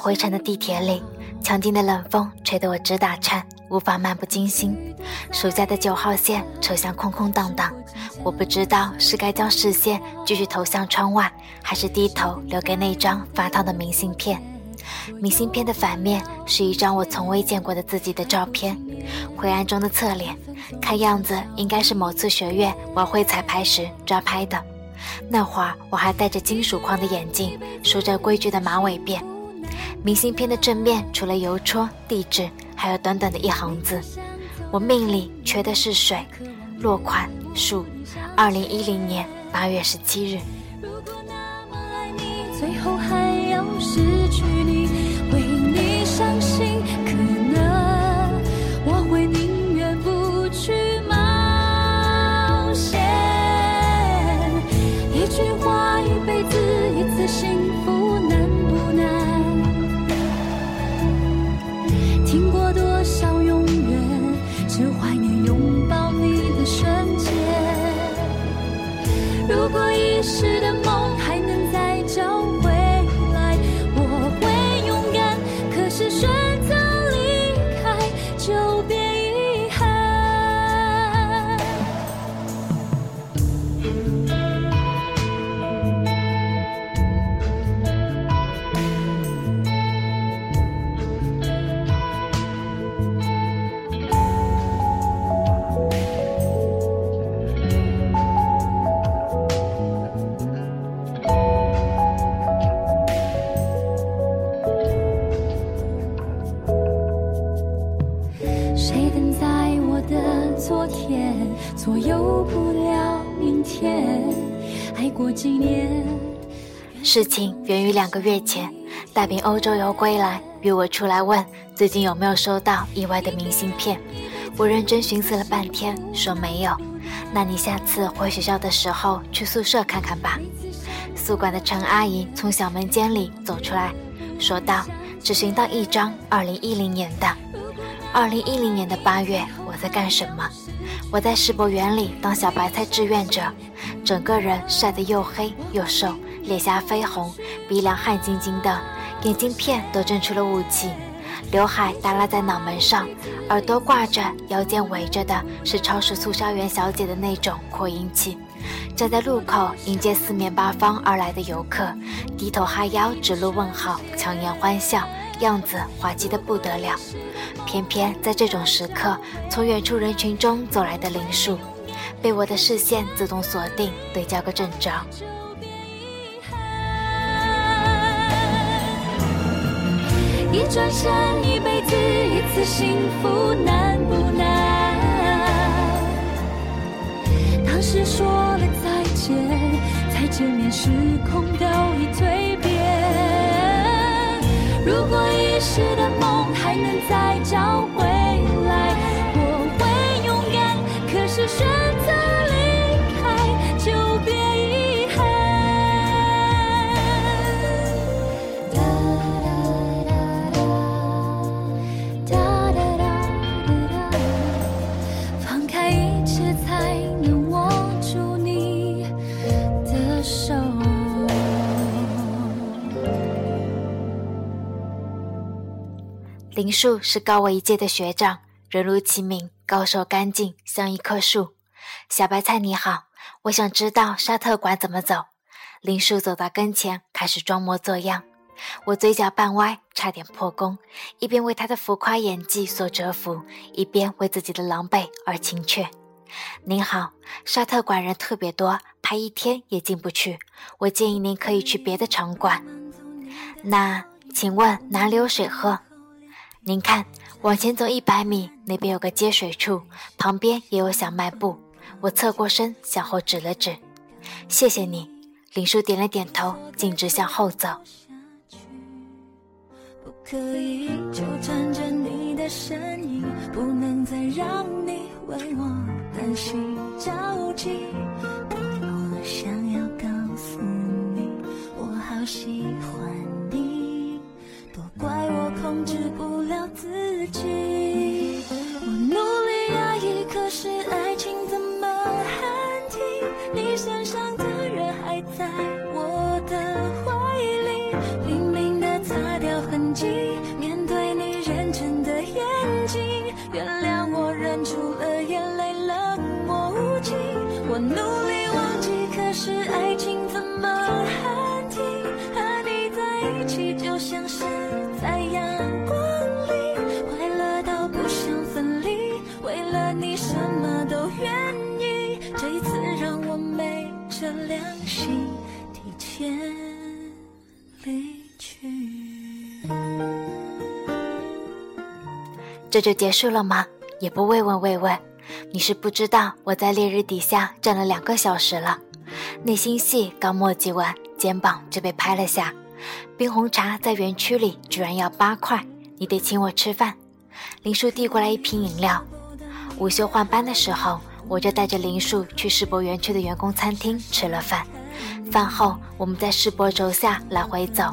灰尘的地铁里，强劲的冷风吹得我直打颤，无法漫不经心。暑假的九号线车厢空空荡荡，我不知道是该将视线继续投向窗外，还是低头留给那张发烫的明信片。明信片的反面是一张我从未见过的自己的照片，灰暗中的侧脸，看样子应该是某次学院晚会彩排时抓拍的。那会儿我还戴着金属框的眼镜，梳着规矩的马尾辫。明信片的正面除了邮戳、地址，还有短短的一行字：“我命里缺的是水。”落款：数，二零一零年八月十七日。如果那么爱你，最后还要是事情源于两个月前，大兵欧洲游归来，约我出来问最近有没有收到意外的明信片。我认真寻思了半天，说没有。那你下次回学校的时候去宿舍看看吧。宿管的陈阿姨从小门间里走出来，说道：“只寻到一张2010年的。2010年的八月，我在干什么？我在世博园里当小白菜志愿者，整个人晒得又黑又瘦，脸颊绯红，鼻梁汗津津的，眼镜片都震出了雾气，刘海耷拉在脑门上，耳朵挂着，腰间围着的是超市促销员小姐的那种扩音器。站在路口迎接四面八方而来的游客，低头哈腰指路问好，强颜欢笑，样子滑稽的不得了。偏偏在这种时刻，从远处人群中走来的林树，被我的视线自动锁定，对焦个正着。一转身，一辈子，一次幸福，难不难？当时说了再见，再见面时空都已蜕变。如果遗失的梦还能再找回来，我会勇敢。可是选择林树是高我一届的学长，人如其名，高瘦干净，像一棵树。小白菜你好，我想知道沙特馆怎么走。林树走到跟前，开始装模作样。我嘴角半歪，差点破功，一边为他的浮夸演技所折服，一边为自己的狼狈而情怯。您好，沙特馆人特别多，排一天也进不去。我建议您可以去别的场馆。那请问哪里有水喝？您看，往前走一百米，那边有个接水处，旁边也有小卖部。我侧过身向后指了指，谢谢你。林叔点了点头，径直向后走。不可以纠缠着你的身影，不能再让你为我担心着急。我想要告诉你，我好喜欢怪我控制不了自己。我努力压抑可是爱情怎么喊停你身上的热还在我的怀里拼命的擦掉痕迹面对你认真的眼睛原谅我忍住了眼泪冷漠无情。我努力忘记可是爱情怎么喊停和你在一起就像是这就结束了吗？也不慰问慰问，你是不知道我在烈日底下站了两个小时了，内心戏刚墨迹完，肩膀就被拍了下。冰红茶在园区里居然要八块，你得请我吃饭。林树递过来一瓶饮料。午休换班的时候，我就带着林树去世博园区的员工餐厅吃了饭。饭后，我们在世博轴下来回走。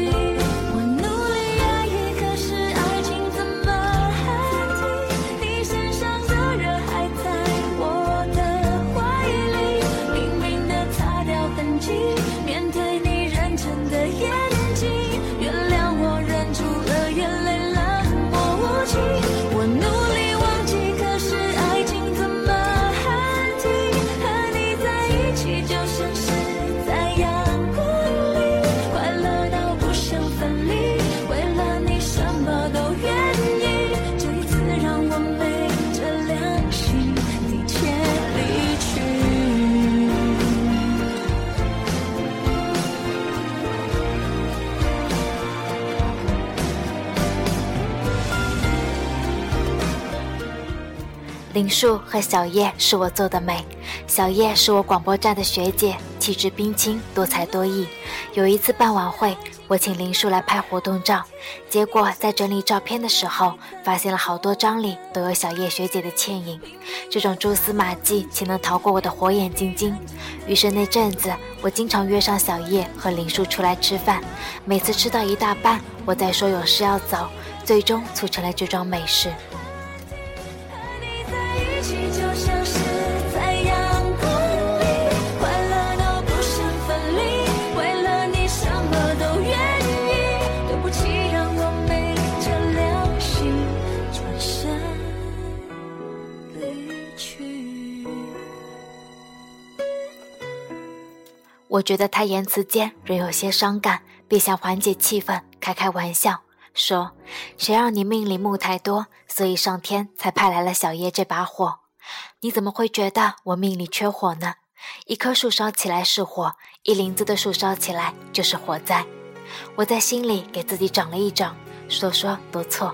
林树和小叶是我做的媒，小叶是我广播站的学姐，气质冰清，多才多艺。有一次办晚会，我请林树来拍活动照，结果在整理照片的时候，发现了好多张里都有小叶学姐的倩影。这种蛛丝马迹，岂能逃过我的火眼金睛？于是那阵子，我经常约上小叶和林树出来吃饭，每次吃到一大半，我再说有事要走，最终促成了这桩美事。我觉得他言辞间仍有些伤感，便想缓解气氛，开开玩笑说：“谁让你命里木太多，所以上天才派来了小叶这把火。你怎么会觉得我命里缺火呢？一棵树烧起来是火，一林子的树烧起来就是火灾。”我在心里给自己长了一掌，说说多错。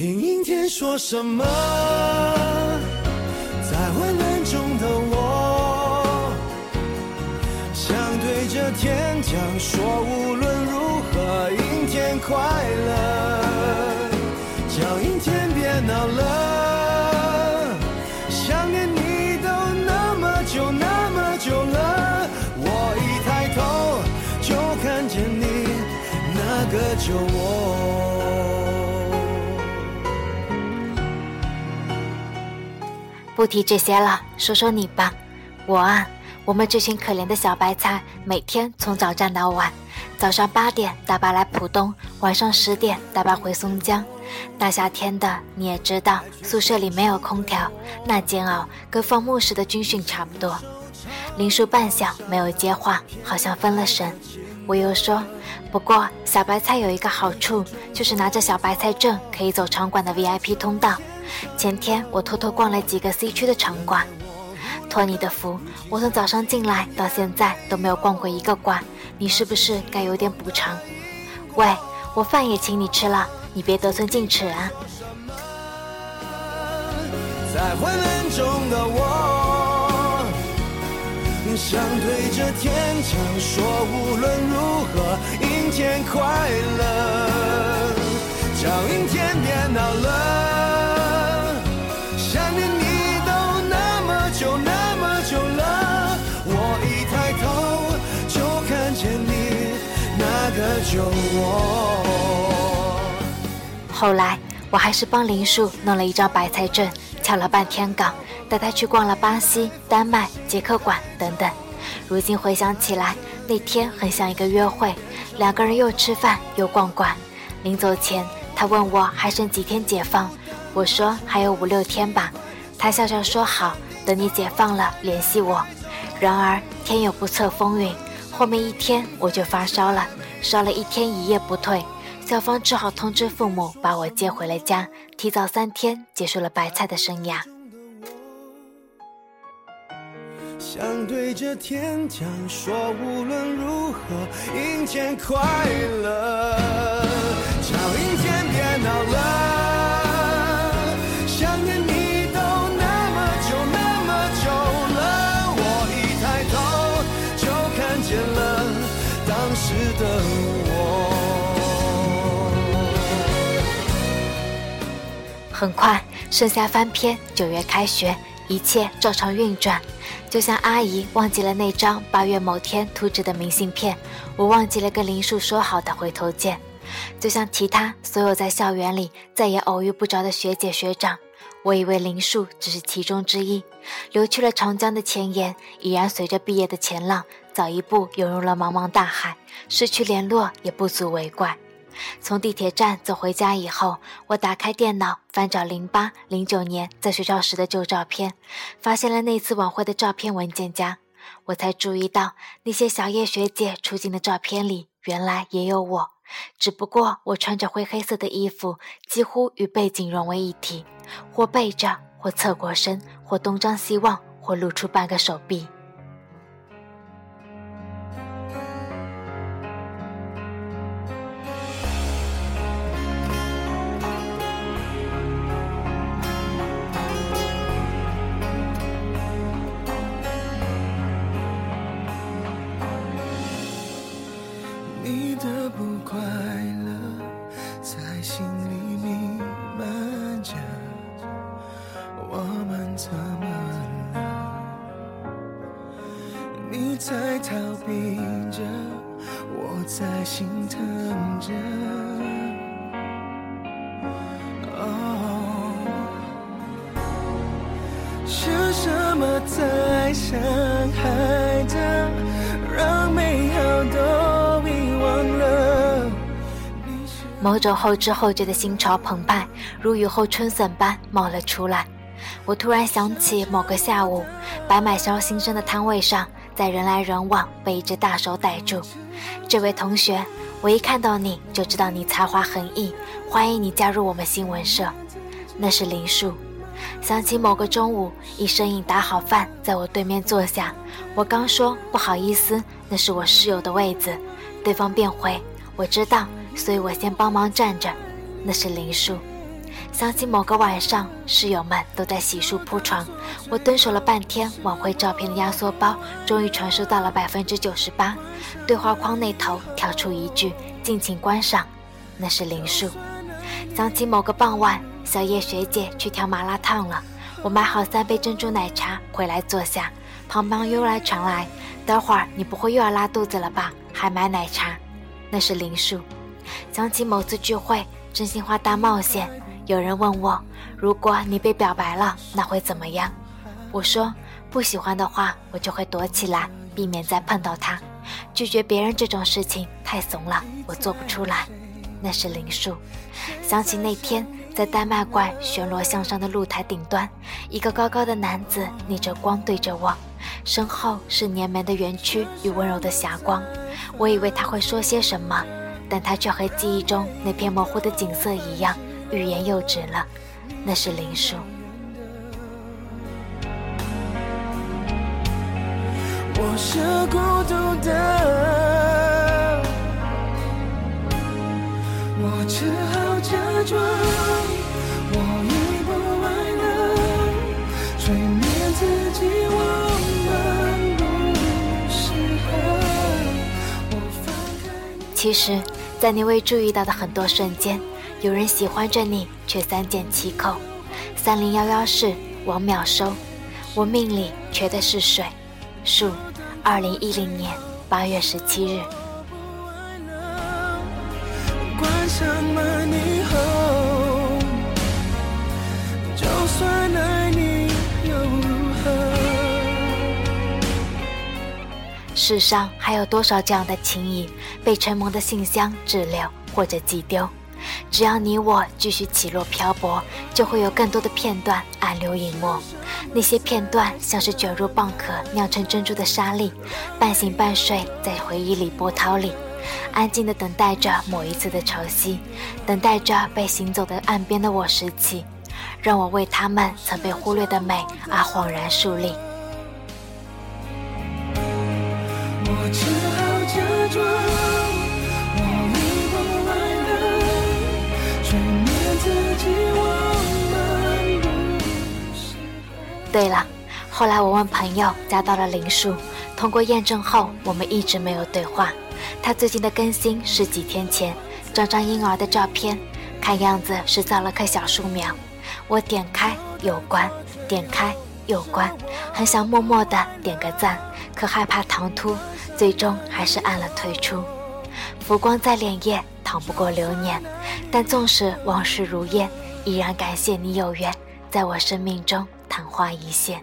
听阴天说什么？在混乱中的我，想对着天讲说，无论如何，阴天快乐，不提这些了，说说你吧。我啊，我们这群可怜的小白菜，每天从早站到晚，早上八点大巴来浦东，晚上十点大巴回松江。大夏天的，你也知道，宿舍里没有空调，那煎熬跟放牧时的军训差不多。林叔半晌没有接话，好像分了神。我又说：“不过小白菜有一个好处，就是拿着小白菜证可以走场馆的 VIP 通道。前天我偷偷逛了几个 C 区的场馆。托你的福，我从早上进来到现在都没有逛过一个馆，你是不是该有点补偿？喂，我饭也请你吃了，你别得寸进尺啊！”在昏暗中的我。想对着天讲，说无论如何，阴天快乐。叫阴天别闹了，那个酒窝。后来我还是帮林树弄了一张白菜证，敲了半天岗。带他去逛了巴西、丹麦、捷克馆等等。如今回想起来，那天很像一个约会，两个人又吃饭又逛馆。临走前，他问我还剩几天解放，我说还有五六天吧。他笑笑说好，等你解放了联系我。然而天有不测风云，后面一天我就发烧了，烧了一天一夜不退，校方只好通知父母把我接回了家，提早三天结束了白菜的生涯。想对着天讲，说无论如何，阴天快乐，叫阴天别闹了。很快，剩下翻篇，九月开学，一切照常运转。就像阿姨忘记了那张八月某天图纸的明信片，我忘记了跟林树说好的回头见。就像其他所有在校园里再也偶遇不着的学姐学长，我以为林树只是其中之一。流去了长江的前沿，已然随着毕业的前浪，早一步涌入了茫茫大海。失去联络也不足为怪。从地铁站走回家以后，我打开电脑翻找零八、零九年在学校时的旧照片，发现了那次晚会的照片文件夹。我才注意到，那些小叶学姐出镜的照片里，原来也有我。只不过我穿着灰黑色的衣服，几乎与背景融为一体，或背着，或侧过身，或东张西望，或露出半个手臂。是什么在伤害着，让美好都遗忘了。某种后知后觉的心潮澎湃，如雨后春笋般冒了出来。我突然想起某个下午，白买烧新生的摊位上，在人来人往，被一只大手逮住。这位同学，我一看到你就知道你才华横溢，欢迎你加入我们新闻社。那是林树。想起某个中午，一身影打好饭，在我对面坐下。我刚说不好意思，那是我室友的位子，对方便回我知道，所以我先帮忙站着。那是林树。想起某个晚上，室友们都在洗漱铺床，我蹲守了半天，晚会照片的压缩包终于传输到了百分之九十八。对话框那头跳出一句：“敬请观赏。”那是林树。想起某个傍晚。小叶学姐去挑麻辣烫了，我买好三杯珍珠奶茶回来坐下，旁边又来传来：“待会儿你不会又要拉肚子了吧？还买奶茶？”那是林树。想起某次聚会，真心话大冒险，有人问我：“如果你被表白了，那会怎么样？”我说：“不喜欢的话，我就会躲起来，避免再碰到他。拒绝别人这种事情，太怂了，我做不出来。那是林树。想起那天在丹麦馆巡逻向上的露台顶端，一个高高的男子逆着光对着我，身后是连绵的园区与温柔的霞光。我以为他会说些什么，但他却和记忆中那片模糊的景色一样，欲言又止了。那是林树。我是孤独的，我只好假装我已不爱了，催眠自己我们不适合。我放开其实，在你未注意到的很多瞬间，有人喜欢着你，却三缄其口。三零幺幺是王淼收，我命里缺的是水。树，二零一零年八月十七日。关上门以后，就算爱你又如何？世上还有多少这样的情谊，被承蒙的信箱滞留或者寄丢？只要你我继续起落漂泊，就会有更多的片段暗流隐没。那些片段像是卷入蚌壳酿成珍珠的沙粒，半醒半睡在回忆里波涛里，安静地等待着某一次的潮汐，等待着被行走的岸边的我拾起，让我为他们曾被忽略的美而恍然树立。我只好假装我已不爱了，催眠自己我们不适合。对了，后来我问朋友加到了林树，通过验证后，我们一直没有对话。他最近的更新是几天前，张张婴儿的照片，看样子是造了棵小树苗。我点开有关，点开有关，很想默默的点个赞，可害怕唐突，最终还是按了退出。浮光在脸叶，淌不过流年，但纵使往事如烟，依然感谢你有缘，在我生命中昙花一现。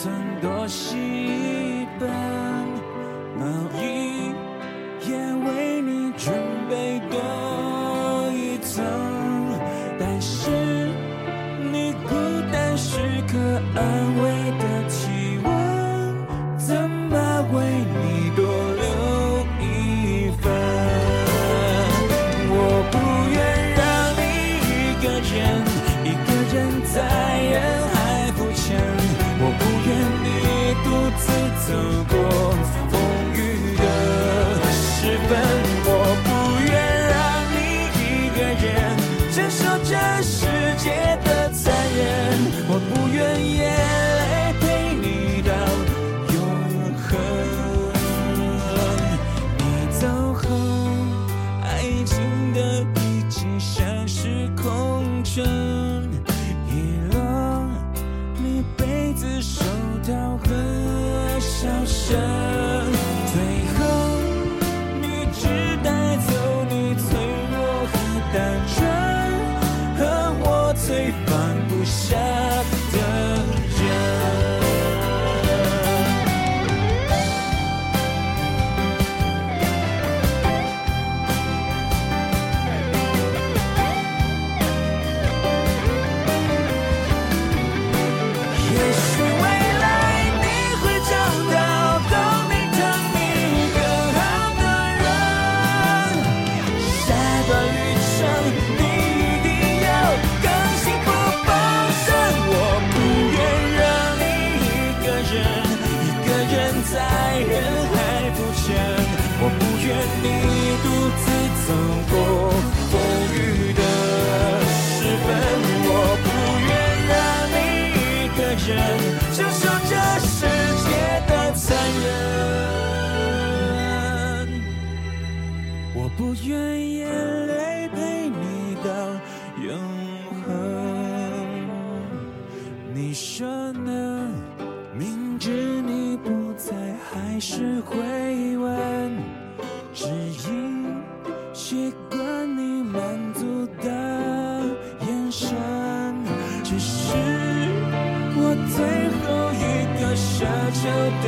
같은 것이 빼 这世界的不愿眼泪陪你到永恒。你说呢？明知你不在，还是会问，只因习惯你满足的眼神。只是我最后一个奢求的